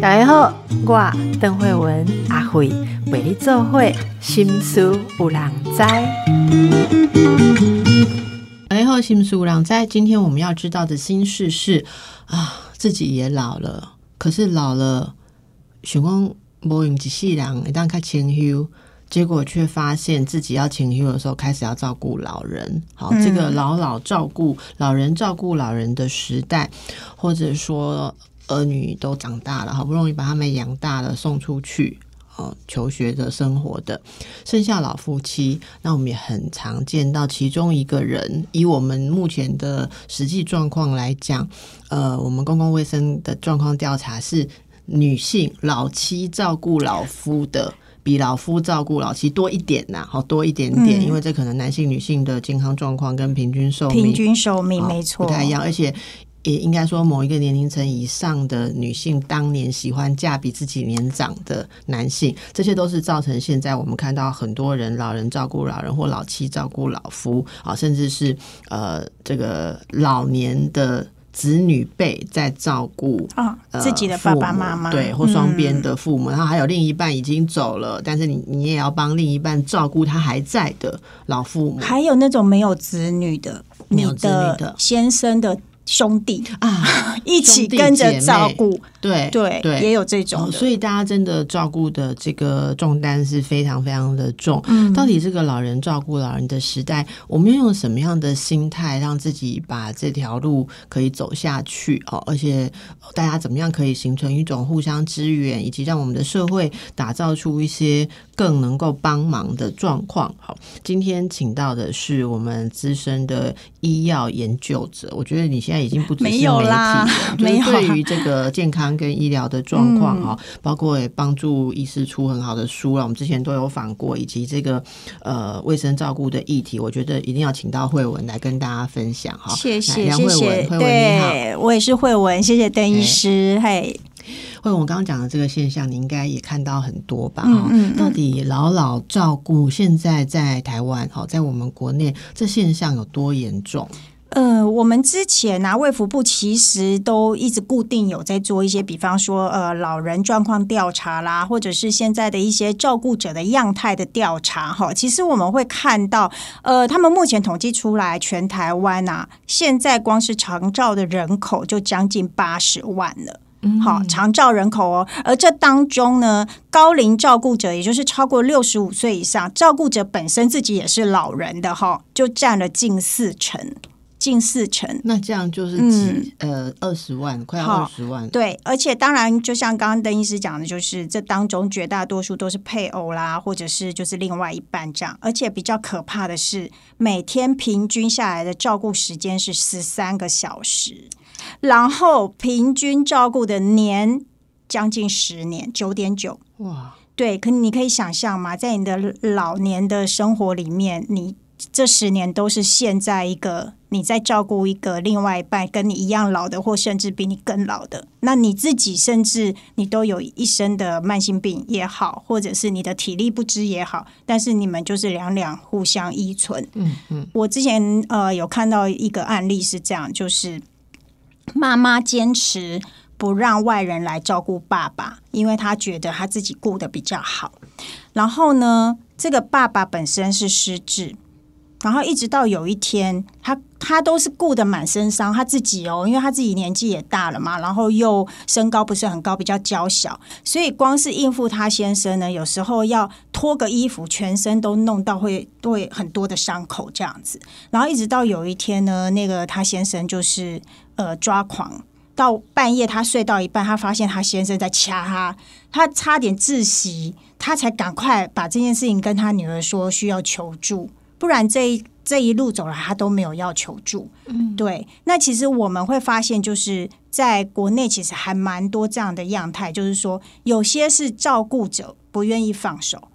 大家好，我邓慧文阿慧为你做会心思有人知。大家好，心思有人知。今天我们要知道的心事是啊，自己也老了，可是老了，想讲无用一世人，一旦开清休。结果却发现自己要请休的时候，开始要照顾老人。好，这个老老照顾老人、照顾老人的时代，或者说儿女都长大了，好不容易把他们养大了，送出去哦，求学的生活的，剩下老夫妻，那我们也很常见到其中一个人。以我们目前的实际状况来讲，呃，我们公共卫生的状况调查是女性老妻照顾老夫的。比老夫照顾老妻多一点呐，好多一点点，因为这可能男性、女性的健康状况跟平均寿命、平均寿命没错不太一样，而且也应该说某一个年龄层以上的女性当年喜欢嫁比自己年长的男性，这些都是造成现在我们看到很多人老人照顾老人或老妻照顾老夫啊，甚至是呃这个老年的。子女辈在照顾啊，自己的爸爸妈妈。对，或双边的父母，然后还有另一半已经走了，但是你你也要帮另一半照顾他还在的老父母，还有那种没有子女的，没有子女的先生的。兄弟啊，一起跟着照顾，对对对，也有这种，所以大家真的照顾的这个重担是非常非常的重。嗯，到底这个老人照顾老人的时代，我们要用什么样的心态，让自己把这条路可以走下去？哦，而且大家怎么样可以形成一种互相支援，以及让我们的社会打造出一些更能够帮忙的状况？好，今天请到的是我们资深的医药研究者，我觉得你现在。已经不只是媒体了，就是对于这个健康跟医疗的状况啊，包括也帮助医师出很好的书了。我们之前都有访过，以及这个呃卫生照顾的议题，我觉得一定要请到慧文来跟大家分享哈。谢谢，谢谢，对，我也是慧文，谢谢邓医师。嘿，慧文，我刚刚讲的这个现象，你应该也看到很多吧？嗯，到底老老照顾现在在台湾，好，在我们国内这现象有多严重？呃，我们之前啊，卫福部其实都一直固定有在做一些，比方说呃，老人状况调查啦，或者是现在的一些照顾者的样态的调查哈。其实我们会看到，呃，他们目前统计出来，全台湾啊，现在光是长照的人口就将近八十万了。好，长照人口哦，而这当中呢，高龄照顾者，也就是超过六十五岁以上，照顾者本身自己也是老人的哈，就占了近四成。近四成，那这样就是几呃二十万，快要二十万。对，而且当然，就像刚刚邓医师讲的，就是这当中绝大多数都是配偶啦，或者是就是另外一半这样。而且比较可怕的是，每天平均下来的照顾时间是十三个小时，然后平均照顾的年将近十年，九点九。哇，对，可你可以想象吗？在你的老年的生活里面，你。这十年都是现在一个你在照顾一个另外一半跟你一样老的，或甚至比你更老的。那你自己甚至你都有一身的慢性病也好，或者是你的体力不支也好，但是你们就是两两互相依存。嗯嗯，我之前呃有看到一个案例是这样，就是妈妈坚持不让外人来照顾爸爸，因为他觉得他自己顾的比较好。然后呢，这个爸爸本身是失智。然后一直到有一天，他他都是顾得满身伤，他自己哦，因为他自己年纪也大了嘛，然后又身高不是很高，比较娇小，所以光是应付他先生呢，有时候要脱个衣服，全身都弄到会会很多的伤口这样子。然后一直到有一天呢，那个他先生就是呃抓狂，到半夜他睡到一半，他发现他先生在掐他，他差点窒息，他才赶快把这件事情跟他女儿说，需要求助。不然这一这一路走来，他都没有要求助。嗯，对。那其实我们会发现，就是在国内其实还蛮多这样的样态，就是说有些是照顾者不愿意放手，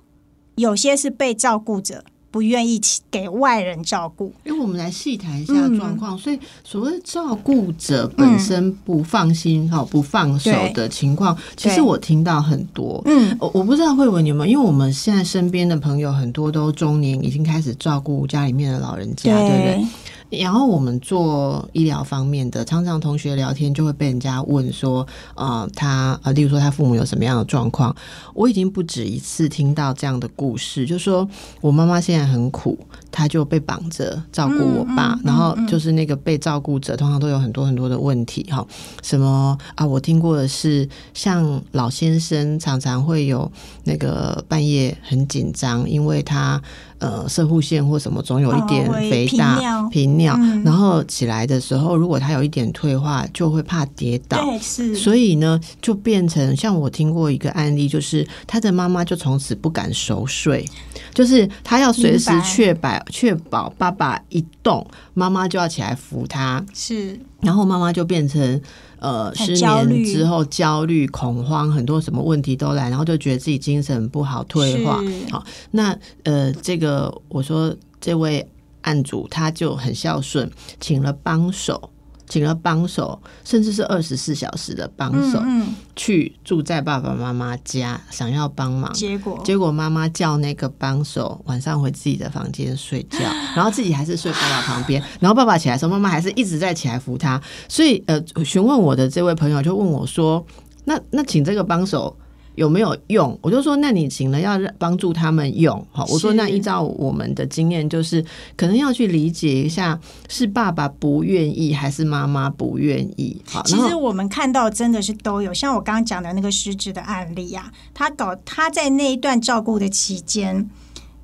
有些是被照顾者。不愿意给外人照顾，因为我们来细谈一下状况。所以，所谓照顾者本身不放心、哈不放手的情况，其实我听到很多。嗯，我我不知道慧文有没有，因为我们现在身边的朋友很多都中年，已经开始照顾家里面的老人家，对不对？然后我们做医疗方面的，常常同学聊天就会被人家问说，呃，他呃，例如说他父母有什么样的状况，我已经不止一次听到这样的故事，就说我妈妈现在很苦，她就被绑着照顾我爸，嗯嗯然后就是那个被照顾者通常都有很多很多的问题哈，什么啊，我听过的是，像老先生常常会有那个半夜很紧张，因为他呃射护线或什么总有一点肥大、尿。频尿，嗯。然后起来的时候，如果它有一点退化，就会怕跌倒。对，是，所以呢，就变成像我听过一个案例，就是他的妈妈就从此不敢熟睡，就是他要随时确保确保爸爸一动，妈妈就要起来扶他，是。然后妈妈就变成呃失眠之后焦虑、恐慌，很多什么问题都来，然后就觉得自己精神不好、退化。好，那呃，这个我说这位案主他就很孝顺，请了帮手。请了帮手，甚至是二十四小时的帮手，嗯嗯，去住在爸爸妈妈家，想要帮忙。结果结果妈妈叫那个帮手晚上回自己的房间睡觉，然后自己还是睡爸爸旁边，然后爸爸起来的时候，妈妈还是一直在起来扶他。所以呃，询问我的这位朋友就问我说：“那那请这个帮手有没有用？”我就说：“那你请了要让帮助他们用。”好，我说：“那依照我们的经验，就是可能要去理解一下，是爸爸不愿意还是妈妈不愿意。”好，其实我们看到真的是都有，像我刚刚讲的那个失智的案例啊，他搞他在那一段照顾的期间，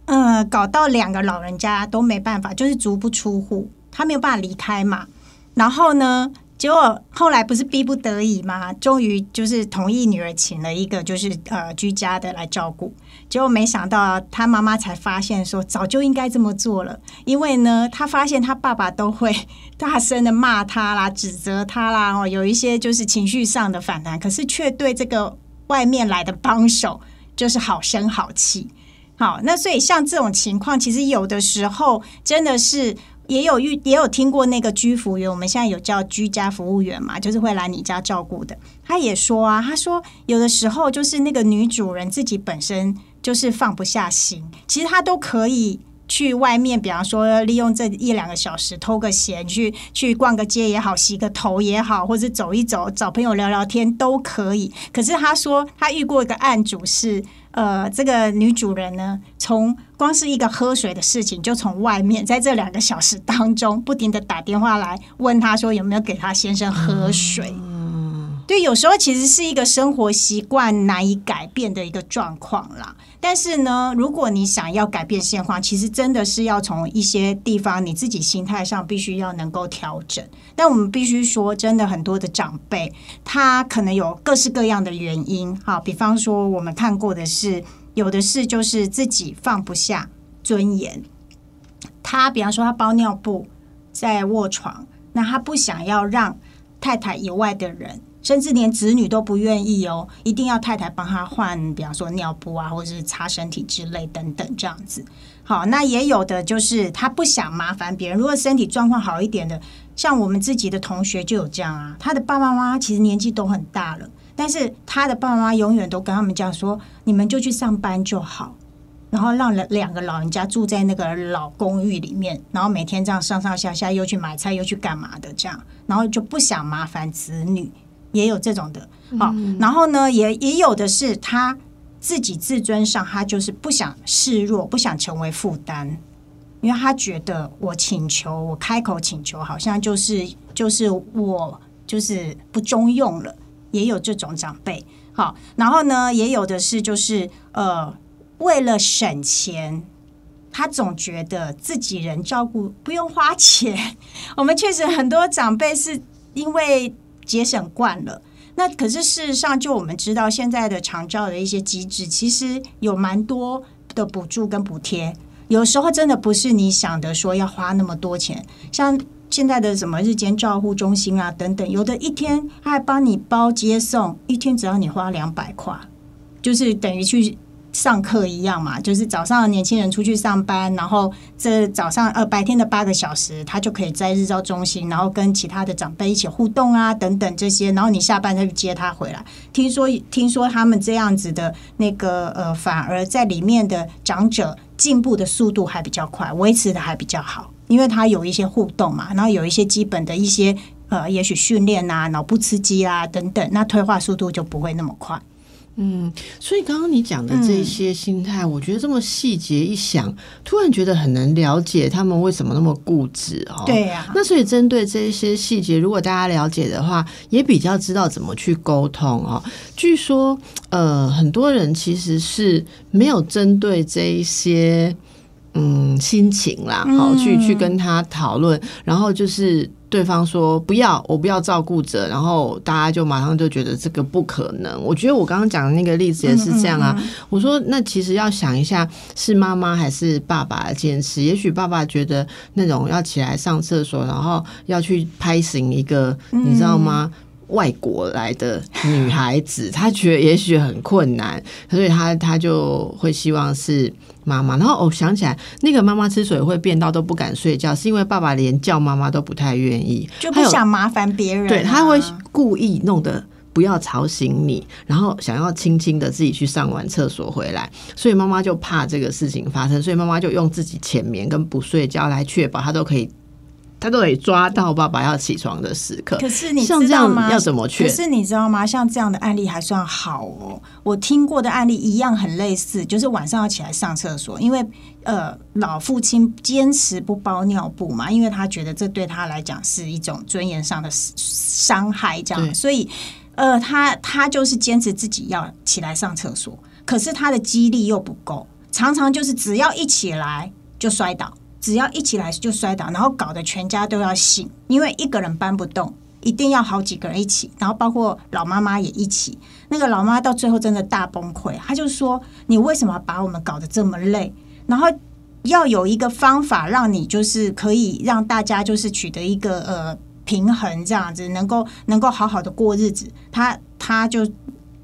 呃，搞到两个老人家都没办法，就是足不出户，他没有办法离开嘛。然后呢，结果后来不是逼不得已嘛，终于就是同意女儿请了一个就是呃居家的来照顾。结果没想到他妈妈才发现说，早就应该这么做了，因为呢，他发现他爸爸都会 大声的骂他啦、指责他啦，哦，有一些就是情绪上的反弹，可是却对这个外面来的帮手就是好声好气。好，那所以像这种情况，其实有的时候真的是也有遇也有听过那个居服员，我们现在有叫居家服务员嘛，就是会来你家照顾的。他也说啊，他说有的时候就是那个女主人自己本身就是放不下心，其实她都可以。去外面，比方说利用这一两个小时偷个闲，去去逛个街也好，洗个头也好，或者走一走，找朋友聊聊天都可以。可是他说他遇过一个案主是，呃，这个女主人呢，从光是一个喝水的事情，就从外面在这两个小时当中，不停的打电话来问她说有没有给她先生喝水。对，有时候其实是一个生活习惯难以改变的一个状况啦。但是呢，如果你想要改变现况，其实真的是要从一些地方你自己心态上必须要能够调整。但我们必须说，真的很多的长辈，他可能有各式各样的原因。好，比方说我们看过的是，有的是就是自己放不下尊严，他比方说他包尿布在卧床，那他不想要让太太以外的人。甚至连子女都不愿意哦，一定要太太帮他换，比方说尿布啊，或者是擦身体之类等等这样子。好，那也有的就是他不想麻烦别人。如果身体状况好一点的，像我们自己的同学就有这样啊，他的爸爸妈妈其实年纪都很大了，但是他的爸爸妈妈永远都跟他们讲说，你们就去上班就好。然后让两两个老人家住在那个老公寓里面，然后每天这样上上下下，又去买菜又去干嘛的这样，然后就不想麻烦子女。也有这种的，好，然后呢，也也有的是他自己自尊上，他就是不想示弱，不想成为负担，因为他觉得我请求，我开口请求，好像就是就是我就是不中用了，也有这种长辈，好，然后呢，也有的是就是呃，为了省钱。他总觉得自己人照顾不用花钱，我们确实很多长辈是因为。节省惯了，那可是事实上，就我们知道现在的长照的一些机制，其实有蛮多的补助跟补贴。有时候真的不是你想的说要花那么多钱，像现在的什么日间照护中心啊等等，有的一天他还帮你包接送，一天只要你花两百块，就是等于去。上课一样嘛，就是早上年轻人出去上班，然后这早上呃白天的八个小时，他就可以在日照中心，然后跟其他的长辈一起互动啊，等等这些，然后你下班再去接他回来。听说听说他们这样子的那个呃，反而在里面的长者进步的速度还比较快，维持的还比较好。因为他有一些互动嘛，然后有一些基本的一些呃，也许训练啊、脑部刺激啊等等，那退化速度就不会那么快。嗯，所以刚刚你讲的这些心态，我觉得这么细节一想，突然觉得很能了解他们为什么那么固执哦。对呀、那所以针对这些细节，如果大家了解的话，也比较知道怎么去沟通哦。据说，呃，很多人其实是没有针对这一些嗯心情啦，好、去去跟他讨论，然后就是。对方说不要，我不要照顾者，然后大家就马上就觉得这个不可能。我觉得我刚刚讲的那个例子也是这样啊。我说那其实要想一下，是妈妈还是爸爸的坚持？也许爸爸觉得那种要起来上厕所，然后要去拍醒一个，你知道吗？外国来的女孩子，她觉得也许很困难，所以她她就会希望是妈妈。然后、哦、想起来，那个妈妈之所以会变到都不敢睡觉，是因为爸爸连叫妈妈都不太愿意，就不想麻烦别人、啊。对，他会故意弄得不要吵醒你，然后想要轻轻的自己去上完厕所回来，所以妈妈就怕这个事情发生，所以妈妈就用自己浅眠跟不睡觉来确保她都可以。他都得抓到爸爸要起床的时刻。可是你像这样知道吗？要怎么去可是你知道吗？像这样的案例还算好哦。我听过的案例一样很类似，就是晚上要起来上厕所，因为呃老父亲坚持不包尿布嘛，因为他觉得这对他来讲是一种尊严上的伤害，这样，所以呃他他就是坚持自己要起来上厕所，可是他的肌力又不够，常常就是只要一起来就摔倒。只要一起来就摔倒，然后搞得全家都要醒，因为一个人搬不动，一定要好几个人一起，然后包括老妈妈也一起。那个老妈到最后真的大崩溃，她就说：“你为什么把我们搞得这么累？然后要有一个方法让你就是可以让大家就是取得一个呃平衡，这样子能够能够好好的过日子。”她她就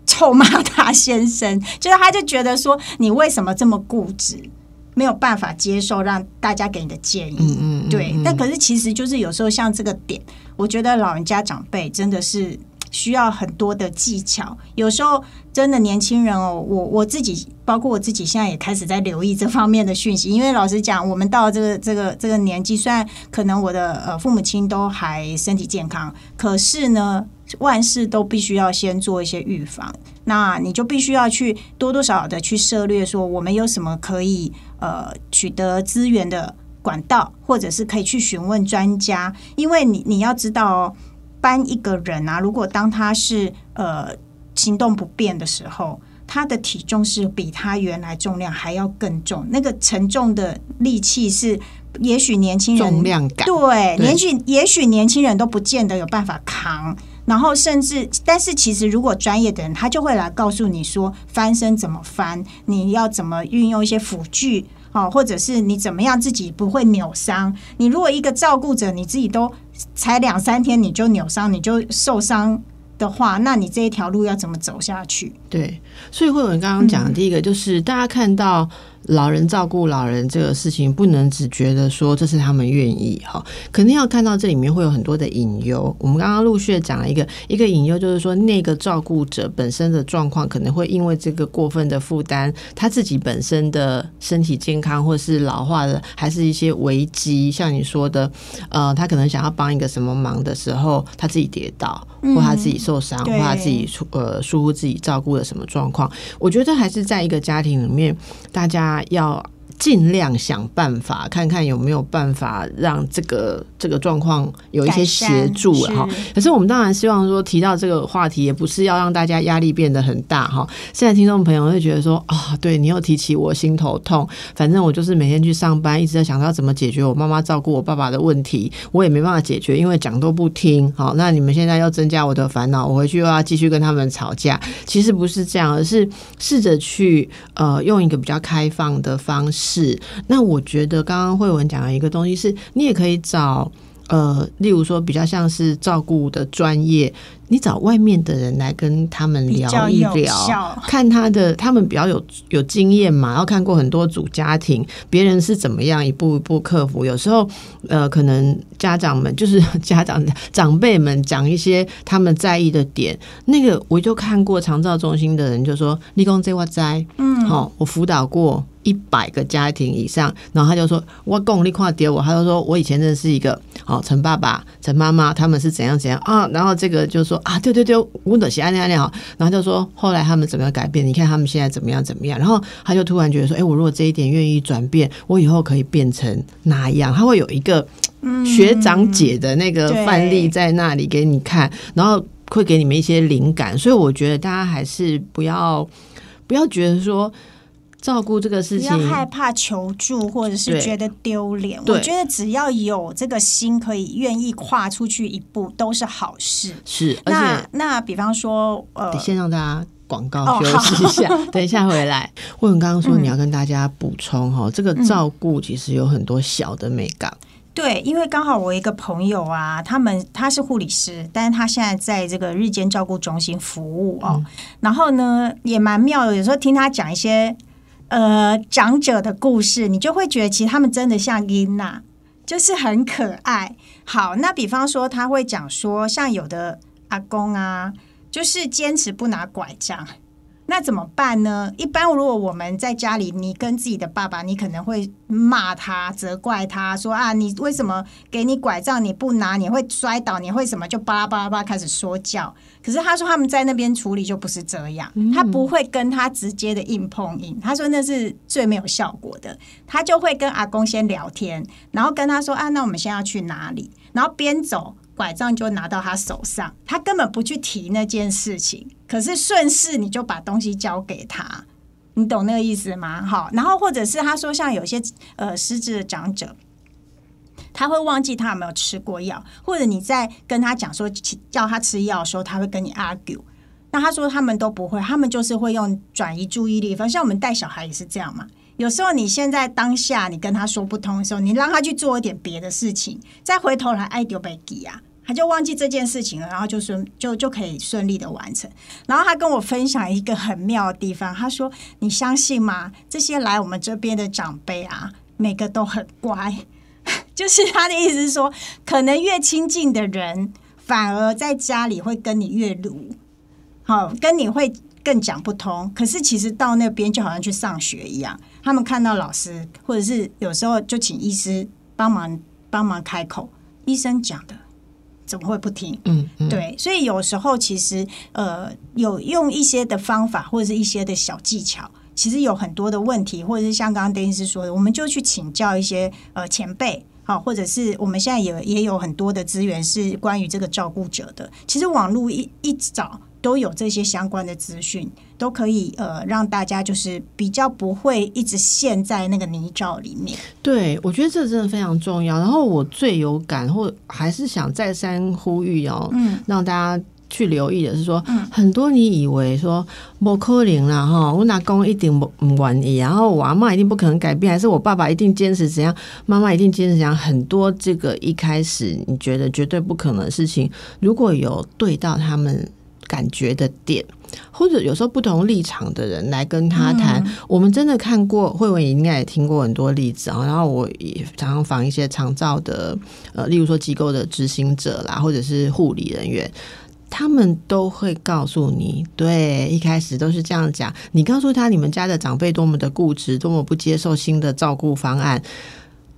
臭骂他先生，就是他就觉得说：“你为什么这么固执？”没有办法接受让大家给你的建议，嗯嗯对。但可是其实就是有时候像这个点，我觉得老人家长辈真的是需要很多的技巧。有时候真的年轻人哦，我我自己包括我自己现在也开始在留意这方面的讯息，因为老实讲，我们到这个这个这个年纪，虽然可能我的呃父母亲都还身体健康，可是呢。万事都必须要先做一些预防，那你就必须要去多多少少的去涉略，说我们有什么可以呃取得资源的管道，或者是可以去询问专家，因为你你要知道哦，搬一个人啊，如果当他是呃行动不便的时候，他的体重是比他原来重量还要更重，那个沉重的力气是。也许年轻人重量感对，对也许也许年轻人都不见得有办法扛，然后甚至，但是其实如果专业的人，他就会来告诉你说翻身怎么翻，你要怎么运用一些辅具，哦，或者是你怎么样自己不会扭伤。你如果一个照顾者，你自己都才两三天你就扭伤，你就受伤的话，那你这一条路要怎么走下去？对，所以慧文刚刚讲的第一个就是，大家看到老人照顾老人这个事情，不能只觉得说这是他们愿意哈，肯定要看到这里面会有很多的隐忧。我们刚刚陆续讲了一个一个隐忧，就是说那个照顾者本身的状况可能会因为这个过分的负担，他自己本身的身体健康或是老化的，还是一些危机，像你说的，呃，他可能想要帮一个什么忙的时候，他自己跌倒，或他自己受伤，或他自己疏呃疏忽自己照顾的什么状况，我觉得还是在一个家庭里面，大家啊要尽量想办法，看看有没有办法让这个这个状况有一些协助哈。可是我们当然希望说，提到这个话题，也不是要让大家压力变得很大哈。现在听众朋友会觉得说啊、对你又提起我心头痛，反正我就是每天去上班，一直在想到怎么解决我妈妈照顾我爸爸的问题，我也没办法解决，因为讲都不听。好，那你们现在要增加我的烦恼，我回去又要继续跟他们吵架。其实不是这样，而是试着去呃用一个比较开放的方式。那我觉得刚刚慧文讲的一个东西是，你也可以找呃，例如说比较像是照顾的专业，你找外面的人来跟他们聊一聊。看他的，他们比较有有经验嘛，然后看过很多组家庭，别人是怎么样一步一步克服。有时候，呃，可能家长们就是 家长长辈们讲一些他们在意的点，那个我就看过长照中心的人就说：“立功这我在，嗯，哦，我辅导过一百个家庭以上，然后他就说，我共你跨跌我，他就说我以前认识一个哦，陈爸爸、陈妈妈，他们是怎样怎样啊，然后这个就说啊，对对对，我的喜安那样好，然后就说后来他们怎么样改变？你看他们现在怎么样怎么样？然后他就突然觉得说，哎，我如果这一点愿意转变，我以后可以变成那样，他会有一个学长姐的那个范例在那里给你看，然后会给你们一些灵感，所以我觉得大家还是不要。不要觉得说照顾这个事情，不要害怕求助，或者是觉得丢脸。我觉得只要有这个心，可以愿意跨出去一步，都是好事。是，那那比方说，呃，先让大家广告休息一下，等一下回来。我刚刚说你要跟大家补充哈，这个照顾其实有很多小的美感。对，因为刚好我一个朋友啊，他们他是护理师，但是他现在在这个日间照顾中心服务哦。然后呢，也蛮妙的，有时候听他讲一些呃长者的故事，你就会觉得其实他们真的像英娜，就是很可爱。好，那比方说他会讲说，像有的阿公啊，就是坚持不拿拐杖。那怎么办呢？一般如果我们在家里，你跟自己的爸爸，你可能会骂他、责怪他说啊，你为什么给你拐杖你不拿？你会摔倒，你会什么？就巴拉巴拉巴拉开始说教。可是他说他们在那边处理就不是这样，他不会跟他直接的硬碰硬。他说那是最没有效果的。他就会跟阿公先聊天，然后跟他说啊，那我们现在要去哪里？然后边走。拐杖就拿到他手上，他根本不去提那件事情，可是顺势你就把东西交给他，你懂那个意思吗？好，然后或者是他说像有些呃失智的长者，他会忘记他有没有吃过药，或者你在跟他讲说叫他吃药的时候，他会跟你 argue。那他说他们都不会，他们就是会用转移注意力，反正像我们带小孩也是这样嘛。有时候你现在当下你跟他说不通的时候，你让他去做一点别的事情，再回头来爱丢被给啊。他就忘记这件事情了，然后就顺就就可以顺利的完成。然后他跟我分享一个很妙的地方，他说：“你相信吗？这些来我们这边的长辈啊，每个都很乖。就是他的意思是说，可能越亲近的人，反而在家里会跟你越鲁，好跟你会更讲不通。可是其实到那边就好像去上学一样，他们看到老师，或者是有时候就请医师帮忙帮忙开口，医生讲的。”怎么会不听？嗯，对，所以有时候其实呃，有用一些的方法或者是一些的小技巧，其实有很多的问题，或者是像刚刚丁医师说的，我们就去请教一些呃前辈，好，或者是我们现在也也有很多的资源是关于这个照顾者的。其实网络一一找都有这些相关的资讯。都可以呃，让大家就是比较不会一直陷在那个泥沼里面。对，我觉得这真的非常重要。然后我最有感，或还是想再三呼吁哦，嗯，让大家去留意的是说，嗯很多你以为说不可能啦哈，我拿公一定不不愿意，然后我阿妈一定不可能改变，还是我爸爸一定坚持怎样，妈妈一定坚持怎样，很多这个一开始你觉得绝对不可能的事情，如果有对到他们感觉的点。或者有时候不同立场的人来跟他谈，我们真的看过，慧文应该也听过很多例子啊。然后我也常常访一些长照的，呃，例如说机构的执行者啦，或者是护理人员，他们都会告诉你，对，一开始都是这样讲。你告诉他你们家的长辈多么的固执，多么不接受新的照顾方案，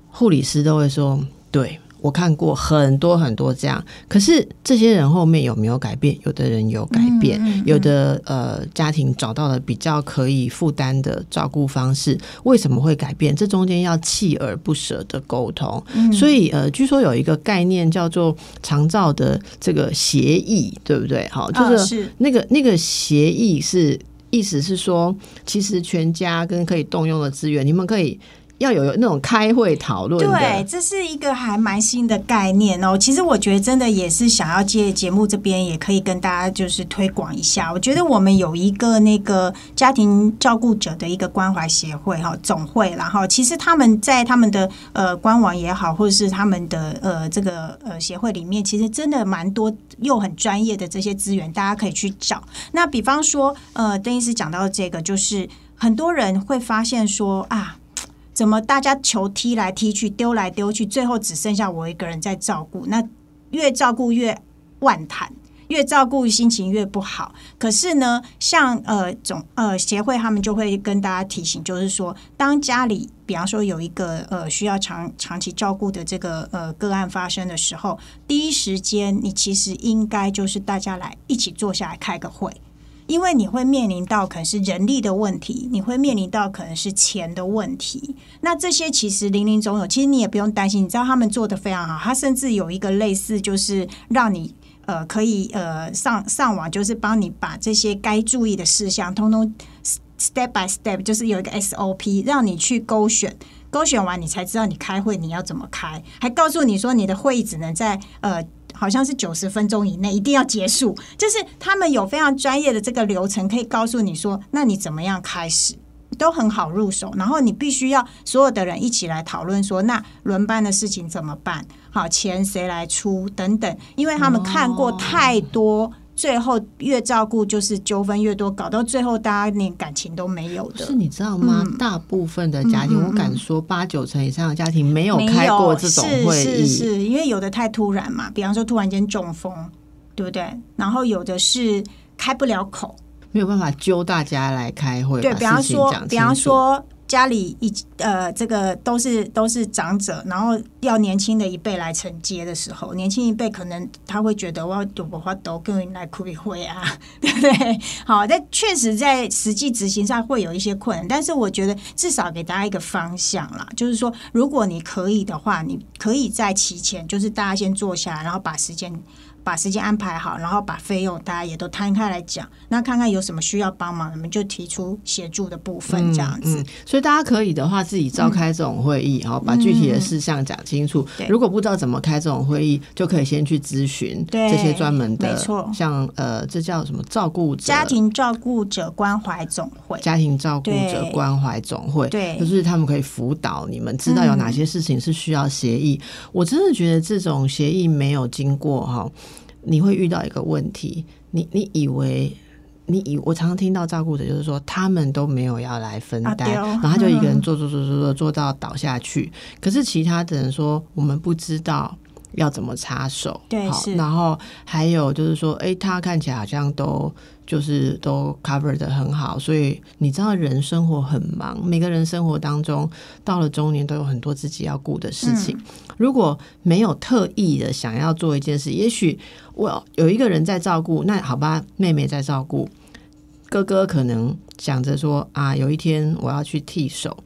护理师都会说，对。我看过很多很多这样，可是这些人后面有没有改变？有的人有改变，有的呃家庭找到了比较可以负担的照顾方式。为什么会改变？这中间要锲而不舍的沟通。所以呃，据说有一个概念叫做长照的这个协议，对不对？好，就是那个那个协议是意思是说，其实全家跟可以动用的资源，你们可以。要有那种开会讨论，对，这是一个还蛮新的概念哦。其实我觉得真的也是想要借节目这边也可以跟大家就是推广一下。我觉得我们有一个那个家庭照顾者的一个关怀协会哈总会，然后其实他们在他们的呃官网也好，或者是他们的呃这个呃协会里面，其实真的蛮多又很专业的这些资源，大家可以去找。那比方说呃邓医师讲到这个，就是很多人会发现说啊。怎么大家球踢来踢去，丢来丢去，最后只剩下我一个人在照顾？那越照顾越万谈。越照顾心情越不好。可是呢，像呃总呃协会他们就会跟大家提醒，就是说，当家里比方说有一个呃需要长长期照顾的这个呃个案发生的时候，第一时间你其实应该就是大家来一起坐下来开个会。因为你会面临到可能是人力的问题，你会面临到可能是钱的问题。那这些其实零零总有，其实你也不用担心。你知道他们做的非常好，他甚至有一个类似就是让你呃可以呃上上网，就是帮你把这些该注意的事项通通 step by step，就是有一个 SOP 让你去勾选，勾选完你才知道你开会你要怎么开，还告诉你说你的会议只能在呃。好像是九十分钟以内一定要结束，就是他们有非常专业的这个流程，可以告诉你说，那你怎么样开始都很好入手。然后你必须要所有的人一起来讨论说，那轮班的事情怎么办？好，钱谁来出等等，因为他们看过太多。最后越照顾就是纠纷越多，搞到最后大家连感情都没有的。是你知道吗？大部分的家庭，我敢说八九成以上的家庭没有开过这种会议，是是，因为有的太突然嘛，比方说突然间中风，对不对？然后有的是开不了口，没有办法揪大家来开会，对，比方说，比方说。家里一呃，这个都是都是长者，然后要年轻的一辈来承接的时候，年轻一辈可能他会觉得我要我花都跟人来苦比会啊，对不对？好，但确实在实际执行上会有一些困难，但是我觉得至少给大家一个方向啦，就是说，如果你可以的话，你可以在提前，就是大家先坐下来，然后把时间。把时间安排好，然后把费用大家也都摊开来讲，那看看有什么需要帮忙，我们就提出协助的部分这样子。所以大家可以的话，自己召开这种会议，然后把具体的事项讲清楚。如果不知道怎么开这种会议，就可以先去咨询这些专门的，没错。像呃，这叫什么照顾者家庭照顾者关怀总会，家庭照顾者关怀总会，对，就是他们可以辅导你们，知道有哪些事情是需要协议。我真的觉得这种协议没有经过哈。你会遇到一个问题，你你以为你以我常常听到照顾者就是说他们都没有要来分担，然后他就一个人做做做做做做到倒下去。可是其他的人说我们不知道要怎么插手，对，然后还有就是说，哎，他看起来好像都。就是都 cover 的很好，所以你知道人生活很忙，每个人生活当中到了中年都有很多自己要顾的事情。如果没有特意的想要做一件事，也许我有一个人在照顾，那好吧，妹妹在照顾，哥哥可能想着说啊，有一天我要去剃手。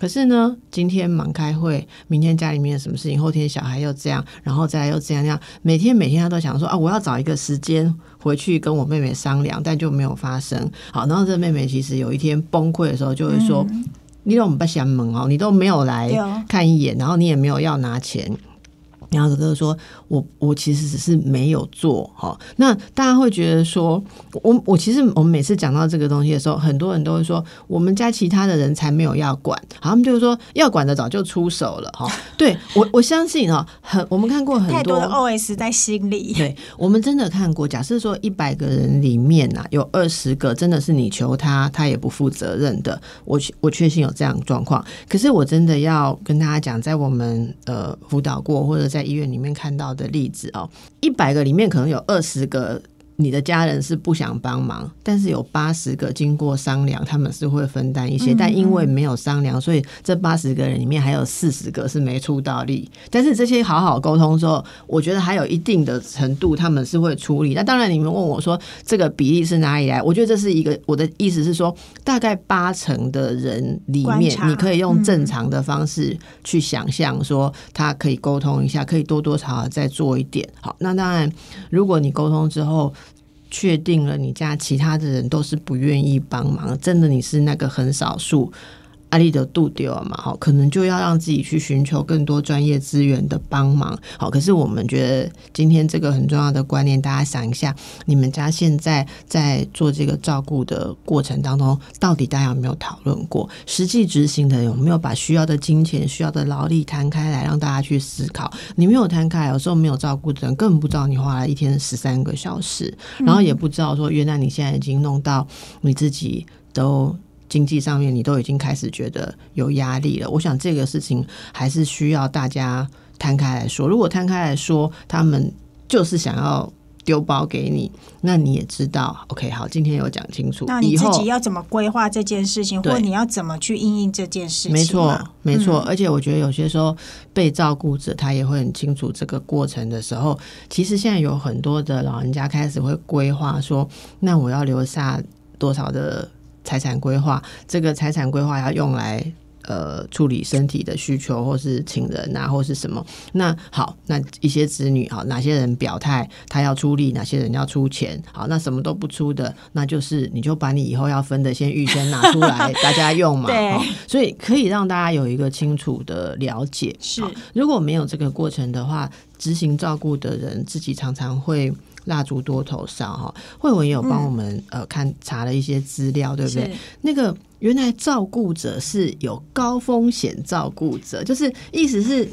可是呢，今天忙开会，明天家里面有什么事情，后天小孩又这样，然后再又这样那样，每天每天他都想说啊，我要找一个时间回去跟我妹妹商量，但就没有发生。好，然后这妹妹其实有一天崩溃的时候，就会说：“你都不想门哦，你都没有来看一眼，然后你也没有要拿钱。”然后哥哥说：“我我其实只是没有做哈。”那大家会觉得说：“我我其实我们每次讲到这个东西的时候，很多人都会说，我们家其他的人才没有要管，好，他们就是说要管的早就出手了哈。对我我相信哈，很我们看过很多的 OS 在心里。对我们真的看过，假设说一百个人里面呐，有二十个真的是你求他，他也不负责任的。我我确信有这样状况。可是我真的要跟大家讲，在我们呃辅导过或者在在医院里面看到的例子哦，一百个里面可能有二十个。你的家人是不想帮忙，但是有八十个经过商量，他们是会分担一些，但因为没有商量，所以这八十个人里面还有四十个是没出到力。但是这些好好沟通之后，我觉得还有一定的程度他们是会处理。那当然，你们问我说这个比例是哪里来？我觉得这是一个我的意思是说，大概八成的人里面，你可以用正常的方式去想象说他可以沟通一下，可以多多少少再做一点。好，那当然，如果你沟通之后。确定了，你家其他的人都是不愿意帮忙，真的你是那个很少数。阿力的度丢了嘛？好，可能就要让自己去寻求更多专业资源的帮忙。好，可是我们觉得今天这个很重要的观念，大家想一下，你们家现在在做这个照顾的过程当中，到底大家有没有讨论过？实际执行的有没有把需要的金钱、需要的劳力摊开来，让大家去思考？你没有摊开，有时候没有照顾的人根本不知道你花了一天十三个小时，然后也不知道说，原来你现在已经弄到你自己都。经济上面，你都已经开始觉得有压力了。我想这个事情还是需要大家摊开来说。如果摊开来说，他们就是想要。丢包给你，那你也知道，OK，好，今天有讲清楚，那你自己要怎么规划这件事情，或你要怎么去应应这件事情？没错，没错。嗯而且我觉得有些时候被照顾者他也会很清楚这个过程的时候，其实现在有很多的老人家开始会规划说，那我要留下多少的财产规划，这个财产规划要用来。呃，处理身体的需求，或是请人啊，或是什么？那好，那一些子女，好，哪些人表态他要出力，哪些人要出钱？好，那什么都不出的，那就是你就把你以后要分的先预先拿出来，大家用嘛。所以可以让大家有一个清楚的了解。是好如果没有这个过程的话，执行照顾的人自己常常会蜡烛多头上哈。慧文也有帮我们、呃看查了一些资料，对不对？那个原来照顾者是有高风险照顾者，就是意思是。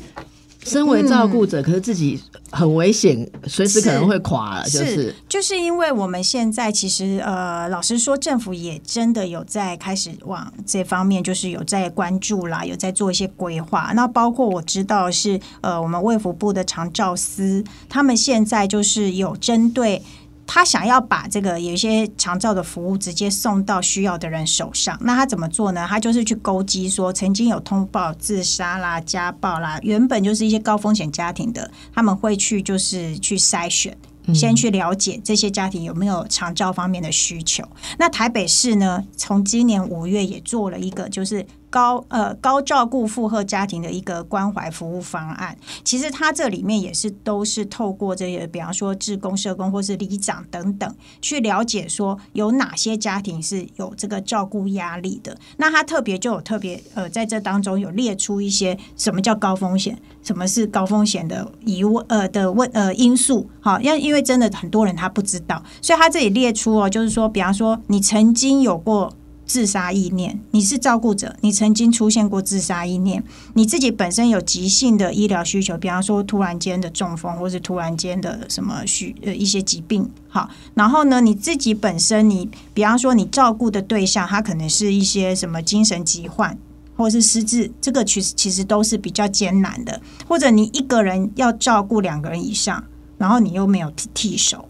身为照顾者，可是自己很危险，随时可能会垮了。就是就是因为我们现在其实呃，老实说，政府也真的有在开始往这方面，就是有在关注啦，有在做一些规划。那包括我知道是呃，我们卫福部的长照司，他们现在就是有针对。他想要把这个有一些长照的服务直接送到需要的人手上，那他怎么做呢？他就是去勾稽说曾经有通报自杀啦、家暴啦，原本就是一些高风险家庭的，他们会去就是去筛选。先去了解这些家庭有没有长照方面的需求。那台北市呢，从今年五月也做了一个，就是高呃高照顾负荷家庭的一个关怀服务方案。其实它这里面也是都是透过这些，比方说志工、社工或是里长等等，去了解说有哪些家庭是有这个照顾压力的。那它特别就有特别呃在这当中有列出一些什么叫高风险，什么是高风险的疑问呃的问呃因素。好，因因为真的很多人他不知道，所以他这里列出哦，就是说，比方说你曾经有过。自杀意念，你是照顾者，你曾经出现过自杀意念，你自己本身有急性的医疗需求，比方说突然间的中风，或是突然间的什么需呃一些疾病，好，然后呢，你自己本身你，比方说你照顾的对象，他可能是一些什么精神疾患。或是失智，这个其实其实都是比较艰难的。或者你一个人要照顾两个人以上，然后你又没有替替手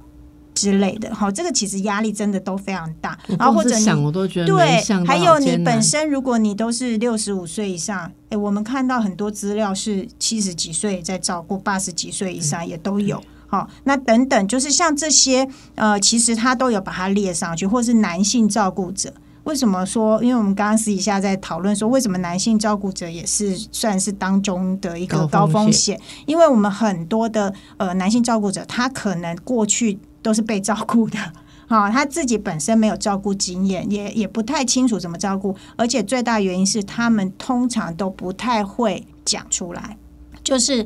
之类的，好，这个其实压力真的都非常大。然后或者你想我都觉得对还有你本身，如果你都是六十五岁以上，诶，我们看到很多资料是七十几岁在照顾，八十几岁以上也都有。好，那等等，就是像这些，呃，其实他都有把它列上去，或是男性照顾者。为什么说？因为我们刚刚私底下在讨论说，为什么男性照顾者也是算是当中的一个高风险？因为我们很多的呃男性照顾者，他可能过去都是被照顾的。好，他自己本身没有照顾经验，也也不太清楚怎么照顾，而且最大原因是他们通常都不太会讲出来，就是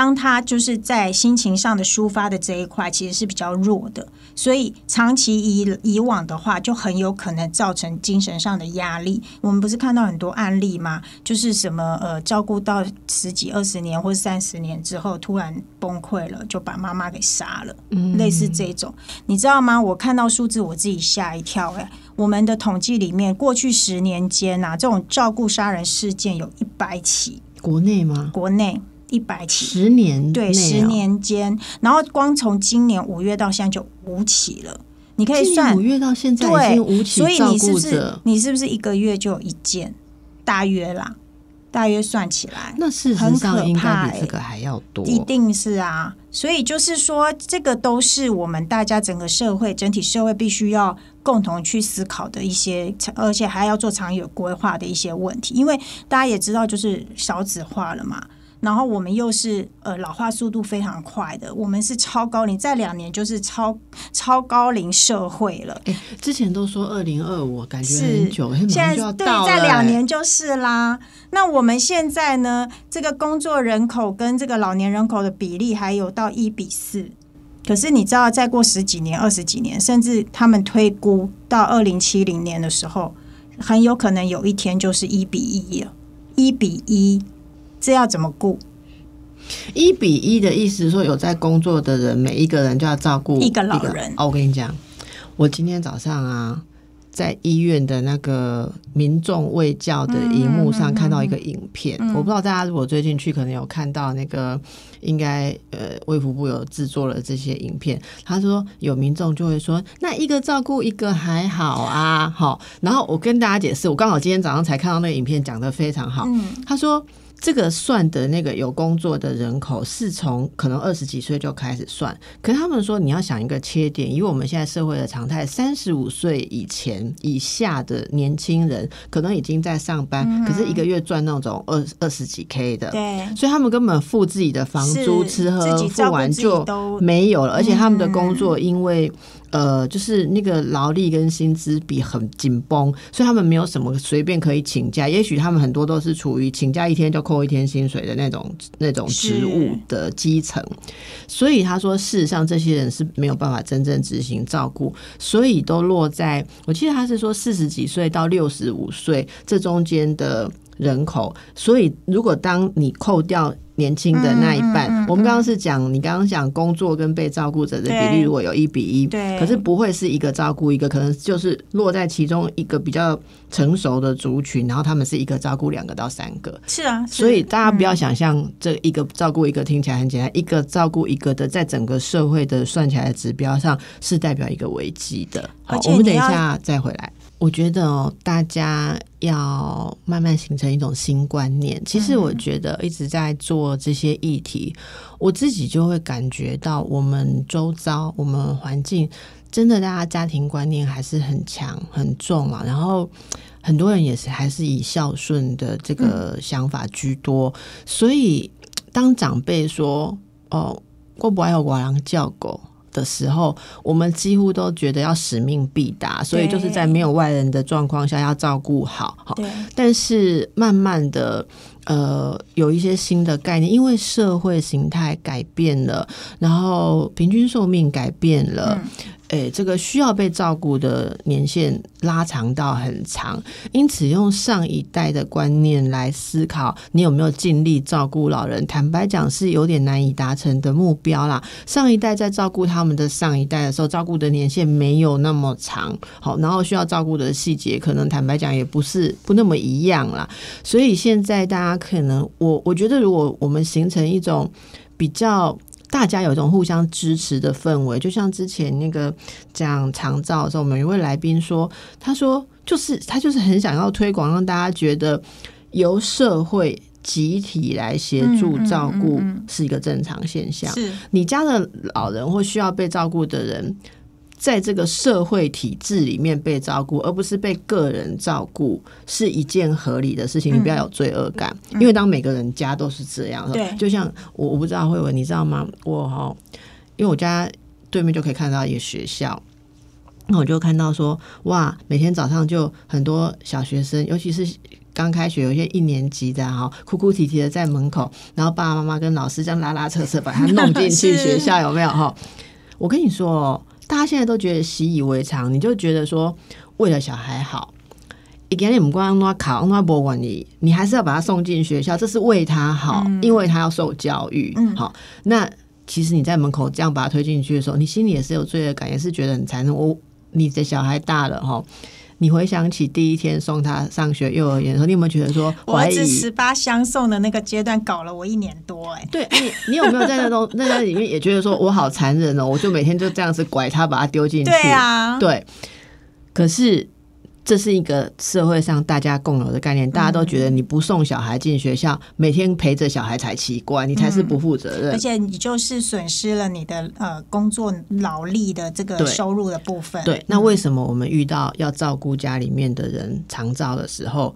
当他就是在心情上的抒发的这一块，其实是比较弱的，所以长期以以往的话，就很有可能造成精神上的压力。我们不是看到很多案例吗？就是什么呃，照顾到十几、二十年或三十年之后，突然崩溃了，就把妈妈给杀了，类似这种，你知道吗？我看到数字，我自己吓一跳、哎，我们的统计里面，过去十年间呐、啊，这种照顾杀人事件有一百起，国内吗？国内一百起。十年对，十哦年间，然后光从今年五月到现在就五起了，你可以算五月到现在已对经五，起所以你是不是，你是不是一个月就有一件？大约啦，大约算起来，那是很可实上应怕比这个还要多。一定是啊。所以就是说，这个都是我们大家整个社会整体社会必须要共同去思考的一些，而且还要做长远规划的一些问题。因为大家也知道，就是少子化了嘛。然后我们又是呃老化速度非常快的，我们是超高龄，在两年就是超超高龄社会了。哎，之前都说二零二五，感觉是很久，现在对，在两哎年就是啦。那我们现在呢，这个工作人口跟这个老年人口的比例还有到一比四。可是你知道，再过十几年、二十几年，甚至他们推估到二零七零年的时候，很有可能有一天就是一比一了，一比一，这要怎么顾？一比一的意思是说，有在工作的人，每一个人就要照顾一个老人哦，我跟你讲，我今天早上啊，在医院的那个民众卫教的荧幕上看到一个影片，我不知道大家如果最近去可能有看到那个，应该呃卫福部有制作了这些影片。他说有民众就会说，那一个照顾一个还好啊，好。然后我跟大家解释，我刚好今天早上才看到那个影片，讲的非常好。他说。这个算的那个有工作的人口是从可能二十几岁就开始算，可是他们说你要想一个切点，因为我们现在社会的常态，三十五岁以前以下的年轻人可能已经在上班，可是一个月赚那种二二十几 K 的，对，所以他们根本付自己的房租、吃喝付完就没有了，而且他们的工作因为。呃，就是那个劳力跟薪资比很紧绷，所以他们没有什么随便可以请假。也许他们很多都是处于请假一天就扣一天薪水的那种那种职务的基层。所以他说，事实上这些人是没有办法真正执行照顾，所以都落在我记得他是说四十几岁到六十五岁这中间的人口。所以如果当你扣掉。年轻的那一半，我们刚刚是讲，你刚刚讲工作跟被照顾者的比例，如果有一比一，对，可是不会是一个照顾一个，可能就是落在其中一个比较成熟的族群，然后他们是一个照顾两个到三个，是啊，所以大家不要想象这一个照顾一个听起来很简单，一个照顾一个的，在整个社会的算起来的指标上是代表一个危机的。好，我们等一下再回来。我觉得哦，大家要慢慢形成一种新观念。其实我觉得一直在做这些议题，我自己就会感觉到，我们周遭、我们环境，真的大家家庭观念还是很强、很重啊。然后很多人也是还是以孝顺的这个想法居多。所以当长辈说：“哦，过不爱有寡人叫狗。”的时候，我们几乎都觉得要使命必达，所以就是在没有外人的状况下要照顾好。哈，但是慢慢的，呃，有一些新的概念，因为社会形态改变了，然后平均寿命改变了。诶，这个需要被照顾的年限拉长到很长，因此用上一代的观念来思考，你有没有尽力照顾老人？坦白讲，是有点难以达成的目标啦。上一代在照顾他们的上一代的时候，照顾的年限没有那么长，好，然后需要照顾的细节，可能坦白讲也不是不那么一样啦。所以现在大家可能，我我觉得，如果我们形成一种比较。大家有一种互相支持的氛围，就像之前那个讲长照的时候，我们一位来宾说，他说就是他就是很想要推广，让大家觉得由社会集体来协助照顾是一个正常现象。是你家的老人或需要被照顾的人。在这个社会体制里面被照顾，而不是被个人照顾，是一件合理的事情。你不要有罪恶感，因为当每个人家都是这样，对，就像我我不知道慧文，你知道吗？我哈，因为我家对面就可以看到一个学校，那我就看到说，哇，每天早上就很多小学生，尤其是刚开学，有些一年级的哈，哭哭啼啼的在门口，然后爸爸妈妈跟老师这样拉拉扯扯把他弄进去学校，有没有哈？我跟你说。大家现在都觉得习以为常，你就觉得说为了小孩好，一给你们光让他考，让他不管你，你还是要把他送进学校，这是为他好，因为他要受教育。好，那其实你在门口这样把他推进去的时候，你心里也是有罪恶感，也是觉得你才能。我你的小孩大了哈。你回想起第一天送他上学幼儿园的时候，你有没有觉得说，我儿子十八相送的那个阶段搞了我一年多？哎，对你，你有没有在那种那个里面也觉得说我好残忍哦？我就每天就这样子拐他，把他丢进去。对啊，对，可是。这是一个社会上大家共有的概念，大家都觉得你不送小孩进学校，每天陪着小孩才奇怪，你才是不负责任，而且你就是损失了你的呃工作劳力的这个收入的部分。对，那为什么我们遇到要照顾家里面的人长照的时候，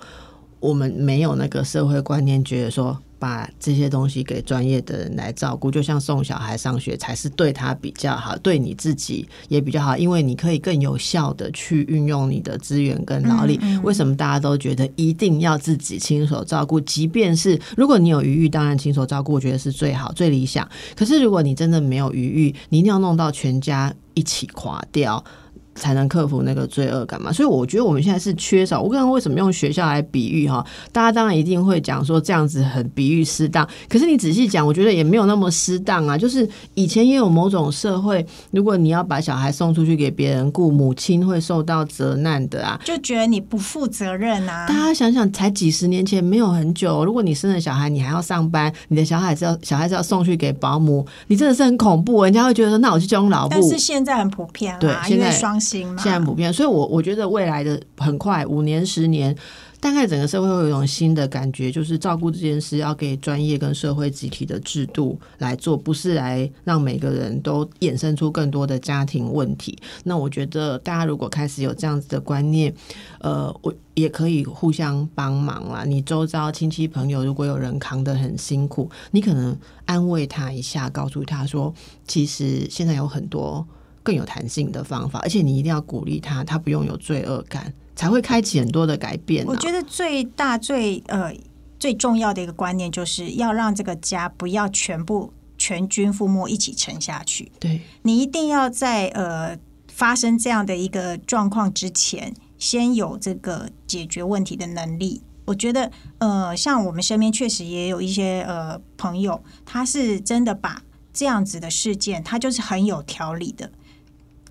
我们没有那个社会观念，觉得说？把这些东西给专业的人来照顾，就像送小孩上学才是对他比较好，对你自己也比较好，因为你可以更有效的去运用你的资源跟劳力。为什么大家都觉得一定要自己亲手照顾？即便是如果你有余裕，当然亲手照顾，我觉得是最好、最理想。可是如果你真的没有余裕，你一定要弄到全家一起垮掉。才能克服那个罪恶感嘛。所以我觉得我们现在是缺少。我刚刚为什么用学校来比喻哈？大家当然一定会讲说这样子很比喻适当，可是你仔细讲，我觉得也没有那么适当啊。就是以前也有某种社会，如果你要把小孩送出去给别人顾，母亲会受到责难的啊。就觉得你不负责任啊！大家想想，才几十年前，没有很久。如果你生了小孩，你还要上班，你的小孩是要小孩子要送去给保姆，你真的是很恐怖。人家会觉得说，那我去交劳部。但是现在很普遍对，现在双现在普遍。所以，我我觉得未来的很快，五年、十年，大概整个社会会有一种新的感觉，就是照顾这件事要给专业跟社会集体的制度来做，不是来让每个人都衍生出更多的家庭问题。那我觉得，大家如果开始有这样子的观念，呃，我也可以互相帮忙啦。你周遭亲戚朋友，如果有人扛得很辛苦，你可能安慰他一下，告诉他说，其实现在有很多。更有弹性的方法，而且你一定要鼓励他，他不用有罪恶感，才会开启很多的改变。我觉得最大最呃最重要的一个观念，就是要让这个家不要全部全军覆没，一起沉下去。对你一定要在呃发生这样的一个状况之前，先有这个解决问题的能力。我觉得呃，像我们身边确实也有一些呃朋友，他是真的把这样子的事件，他就是很有条理的。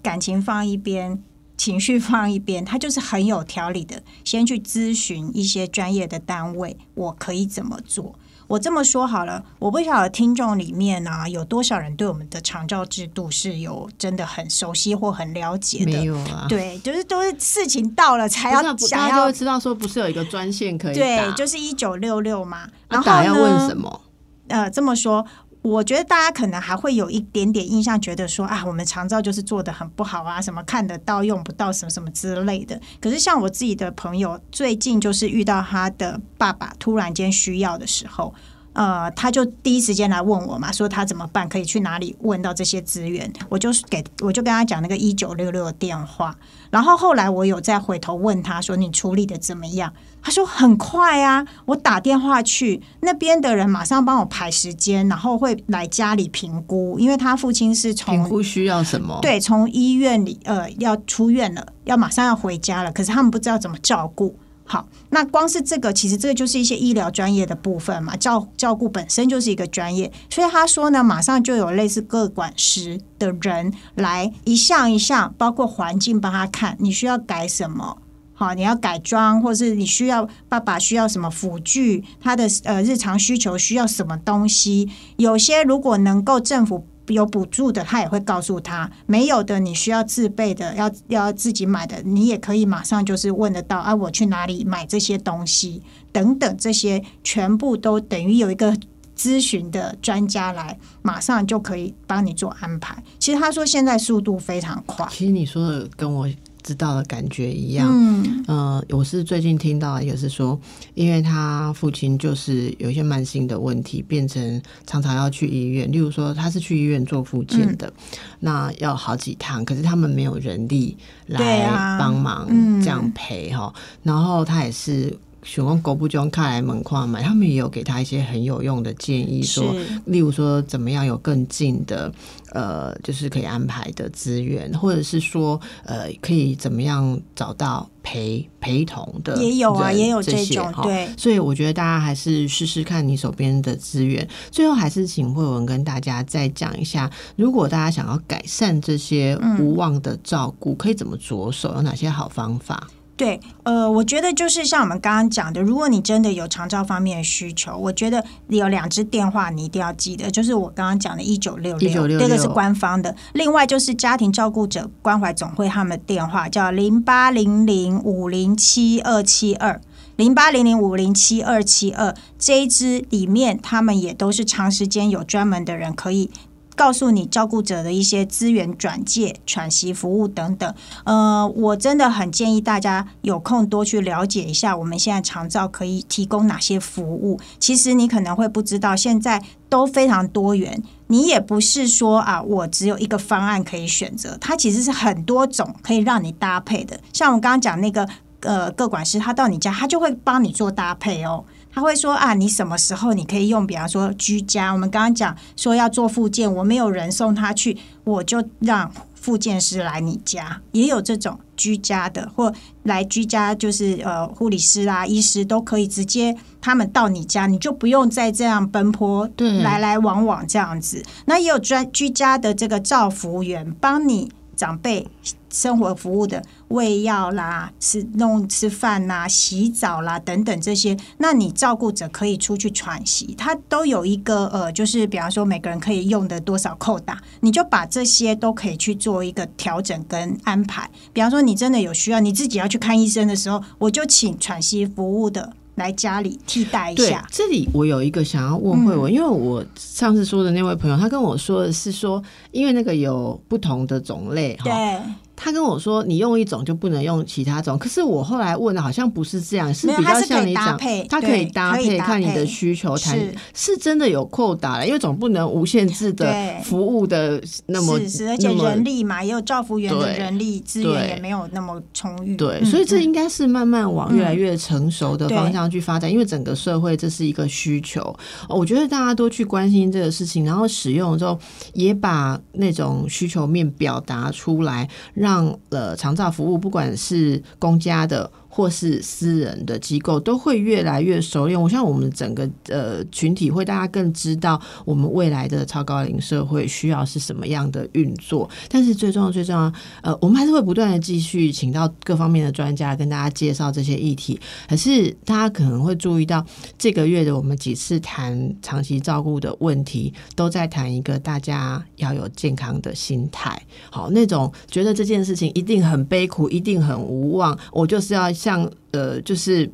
感情放一边，情绪放一边，他就是很有条理的，先去咨询一些专业的单位，我可以怎么做？我这么说好了，我不晓得听众里面呢有多少人对我们的长照制度是有真的很熟悉或很了解的？没有啊，对，就是都是事情到了才要想要知道说不是有一个专线可以对，就是一九六六嘛。然后要问什么？呃，这么说。我觉得大家可能还会有一点点印象，觉得说啊，我们长照就是做的很不好啊，什么看得到用不到，什么什么之类的。可是像我自己的朋友，最近就是遇到他的爸爸突然间需要的时候。呃，他就第一时间来问我嘛，说他怎么办，可以去哪里问到这些资源？我就给我就跟他讲那个一九六六的电话，然后后来我有再回头问他说你处理的怎么样？他说很快啊，我打电话去那边的人马上帮我排时间，然后会来家里评估，因为他父亲是从评估需要什么？对，从医院里呃要出院了，要马上要回家了，可是他们不知道怎么照顾。好，那光是这个，其实这个就是一些医疗专业的部分嘛，照照顾本身就是一个专业，所以他说呢，马上就有类似各管师的人来一项一项，包括环境帮他看，你需要改什么，好，你要改装，或是你需要爸爸需要什么辅具，他的呃日常需求需要什么东西，有些如果能够政府。有补助的，他也会告诉他；没有的，你需要自备的，要要自己买的，你也可以马上就是问得到啊！我去哪里买这些东西？等等，这些全部都等于有一个咨询的专家来，马上就可以帮你做安排。其实他说现在速度非常快。其实你说的跟我。知道的感觉一样，嗯，呃，我是最近听到也是说，因为他父亲就是有一些慢性的问题，变成常常要去医院。例如说，他是去医院做复健的，那要好几趟，可是他们没有人力来帮忙这样陪哈。然后他也是。询问国不中看来门框嘛，他们也有给他一些很有用的建议，说，例如说怎么样有更近的，呃，就是可以安排的资源，或者是说，呃，可以怎么样找到陪陪同的，也有啊，也有这种，对。所以我觉得大家还是试试看你手边的资源。最后还是请慧文跟大家再讲一下，如果大家想要改善这些无望的照顾，可以怎么着手？有哪些好方法？对，呃，我觉得就是像我们刚刚讲的，如果你真的有长照方面的需求，我觉得有两支电话你一定要记得，就是我刚刚讲的一九六六，这个是官方的。另外就是家庭照顾者关怀总会他们的电话叫零八零零五零七二七二，零八零零五零七二七二这一支里面，他们也都是长时间有专门的人可以。告诉你照顾者的一些资源转介、喘息服务等等。呃，我真的很建议大家有空多去了解一下，我们现在长照可以提供哪些服务。其实你可能会不知道，现在都非常多元。你也不是说啊，我只有一个方案可以选择，它其实是很多种可以让你搭配的。像我刚刚讲那个呃，各管师，他到你家，他就会帮你做搭配哦。他会说啊，你什么时候你可以用？比方说居家，我们刚刚讲说要做复健，我没有人送他去，我就让复健师来你家，也有这种居家的，或来居家就是呃护理师啊、医师都可以直接他们到你家，你就不用再这样奔波，对来来往往这样子。那也有专居家的这个照服务员帮你长辈生活服务的喂药啦、吃弄吃饭啦、洗澡啦等等这些，那你照顾者可以出去喘息，它都有一个呃，就是比方说每个人可以用的多少扣打，你就把这些都可以去做一个调整跟安排。比方说你真的有需要，你自己要去看医生的时候，我就请喘息服务的来家里替代一下，。这里我有一个想要问慧文，嗯因为我上次说的那位朋友，他跟我说的是说，因为那个有不同的种类哈，对，他跟我说你用一种就不能用其他种，可是我后来问的好像不是这样，是比较像你讲它可以搭搭配看你的需求谈，是。是真的有扩大了，因为总不能无限制的服务的那么是是，而且人力嘛，也有照服员的人力资源也没有那么充裕。对，嗯所以这嗯。应该是慢慢往越来嗯越成熟的方向去发展，因为整个社会这是一个需求。哦我觉得大家都去关心这个事情，然后使用之后，也把那种需求面表达出来，让呃长照服务不管是公家的。或是私人的机构都会越来越熟练。我想我们整个呃群体会大家更知道我们未来的超高龄社会需要是什么样的运作。但是最重要最重要，呃，我们还是会不断的继续请到各方面的专家跟大家介绍这些议题。可是大家可能会注意到，这个月的我们几次谈长期照顾的问题，都在谈一个大家要有健康的心态。好，那种觉得这件事情一定很悲苦，一定很无望，我就是要像呃，就是。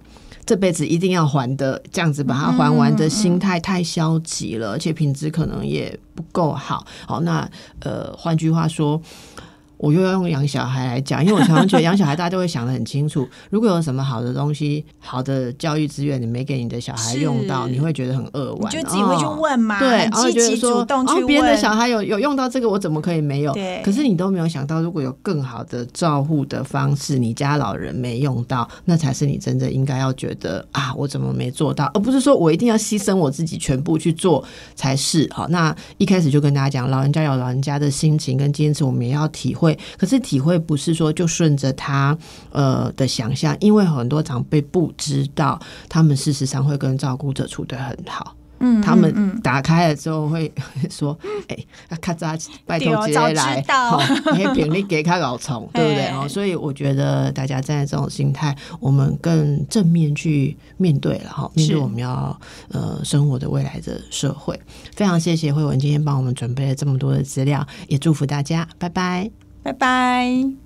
这辈子一定要还的，这样子把它还完的心态太消极了，而且品质可能也不够好。好，那呃，换句话说。我又要用养小孩来讲，因为我常常觉得养小孩大家都会想得很清楚，如果有什么好的东西、好的教育资源，你没给你的小孩用到，你会觉得很扼你腕，就自己会去哦问嘛，对，然后觉得说，哦，别人的。小孩有有用到这个，我怎么可以没有？对可是你都没有想到，如果有更好的照护的方式，你家老人没用到，那才是你真的应该要觉得啊，我怎么没做到，而不是说我一定要牺牲我自己全部去做才是。好，那一开始就跟大家讲，老人家有老人家的心情跟坚持，我们也要体会。可是体会不是说就顺着他呃的想象，因为很多长辈不知道，他们事实上会跟照顾者处得很好。嗯他们打开了之后会 说：“哎、啊，咔嚓，拜托直接来好，你评力给他老虫，对不对？嘿哦，所以我觉得大家站在这种心态，我们更正面去面对了哈，面对是我们要呃生活的未来的社会。非常谢谢慧文今天帮我们准备了这么多的资料，也祝福大家，拜拜。拜拜。